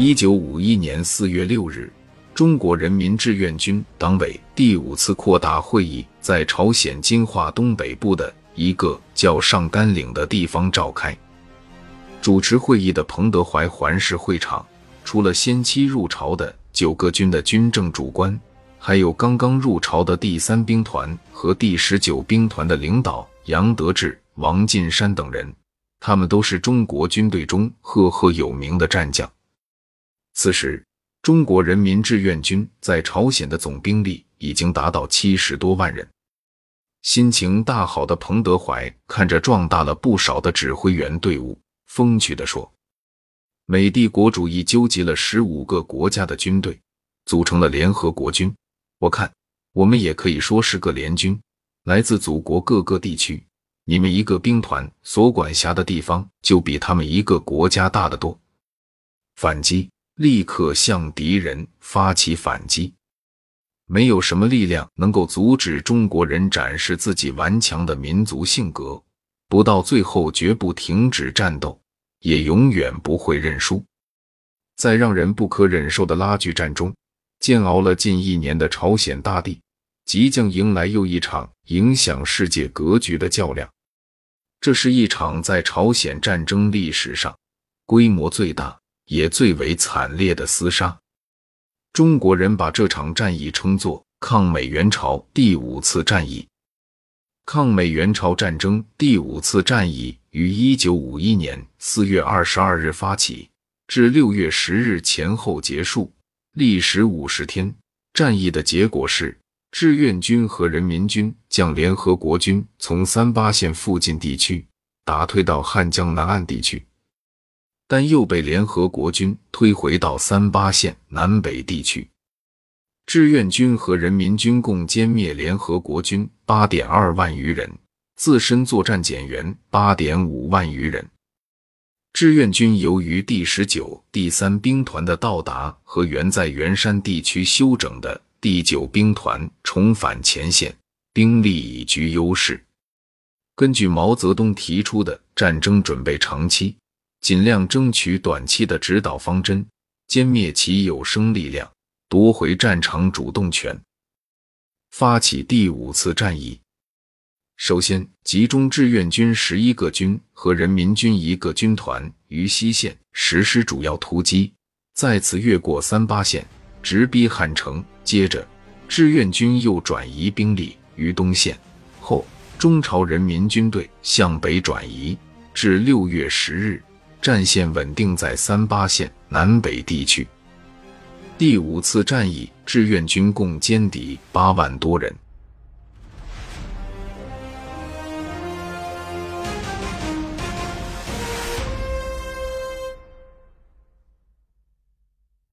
一九五一年四月六日，中国人民志愿军党委第五次扩大会议在朝鲜金华东北部的一个叫上甘岭的地方召开。主持会议的彭德怀环视会场，除了先期入朝的九个军的军政主官，还有刚刚入朝的第三兵团和第十九兵团的领导杨得志、王进山等人。他们都是中国军队中赫赫有名的战将。此时，中国人民志愿军在朝鲜的总兵力已经达到七十多万人。心情大好的彭德怀看着壮大了不少的指挥员队伍，风趣地说：“美帝国主义纠集了十五个国家的军队，组成了联合国军。我看，我们也可以说是个联军，来自祖国各个地区。”你们一个兵团所管辖的地方就比他们一个国家大得多。反击，立刻向敌人发起反击。没有什么力量能够阻止中国人展示自己顽强的民族性格，不到最后绝不停止战斗，也永远不会认输。在让人不可忍受的拉锯战中，煎熬了近一年的朝鲜大地，即将迎来又一场影响世界格局的较量。这是一场在朝鲜战争历史上规模最大也最为惨烈的厮杀。中国人把这场战役称作抗美援朝第五次战役。抗美援朝战争第五次战役于一九五一年四月二十二日发起，至六月十日前后结束，历时五十天。战役的结果是。志愿军和人民军将联合国军从三八线附近地区打退到汉江南岸地区，但又被联合国军推回到三八线南北地区。志愿军和人民军共歼灭联合国军八点二万余人，自身作战减员八点五万余人。志愿军由于第十九、第三兵团的到达和原在元山地区休整的。第九兵团重返前线，兵力已居优势。根据毛泽东提出的“战争准备长期，尽量争取短期”的指导方针，歼灭其有生力量，夺回战场主动权，发起第五次战役。首先，集中志愿军十一个军和人民军一个军团于西线实施主要突击，再次越过三八线。直逼汉城，接着志愿军又转移兵力于东线，后中朝人民军队向北转移，至六月十日，战线稳定在三八线南北地区。第五次战役，志愿军共歼敌八万多人。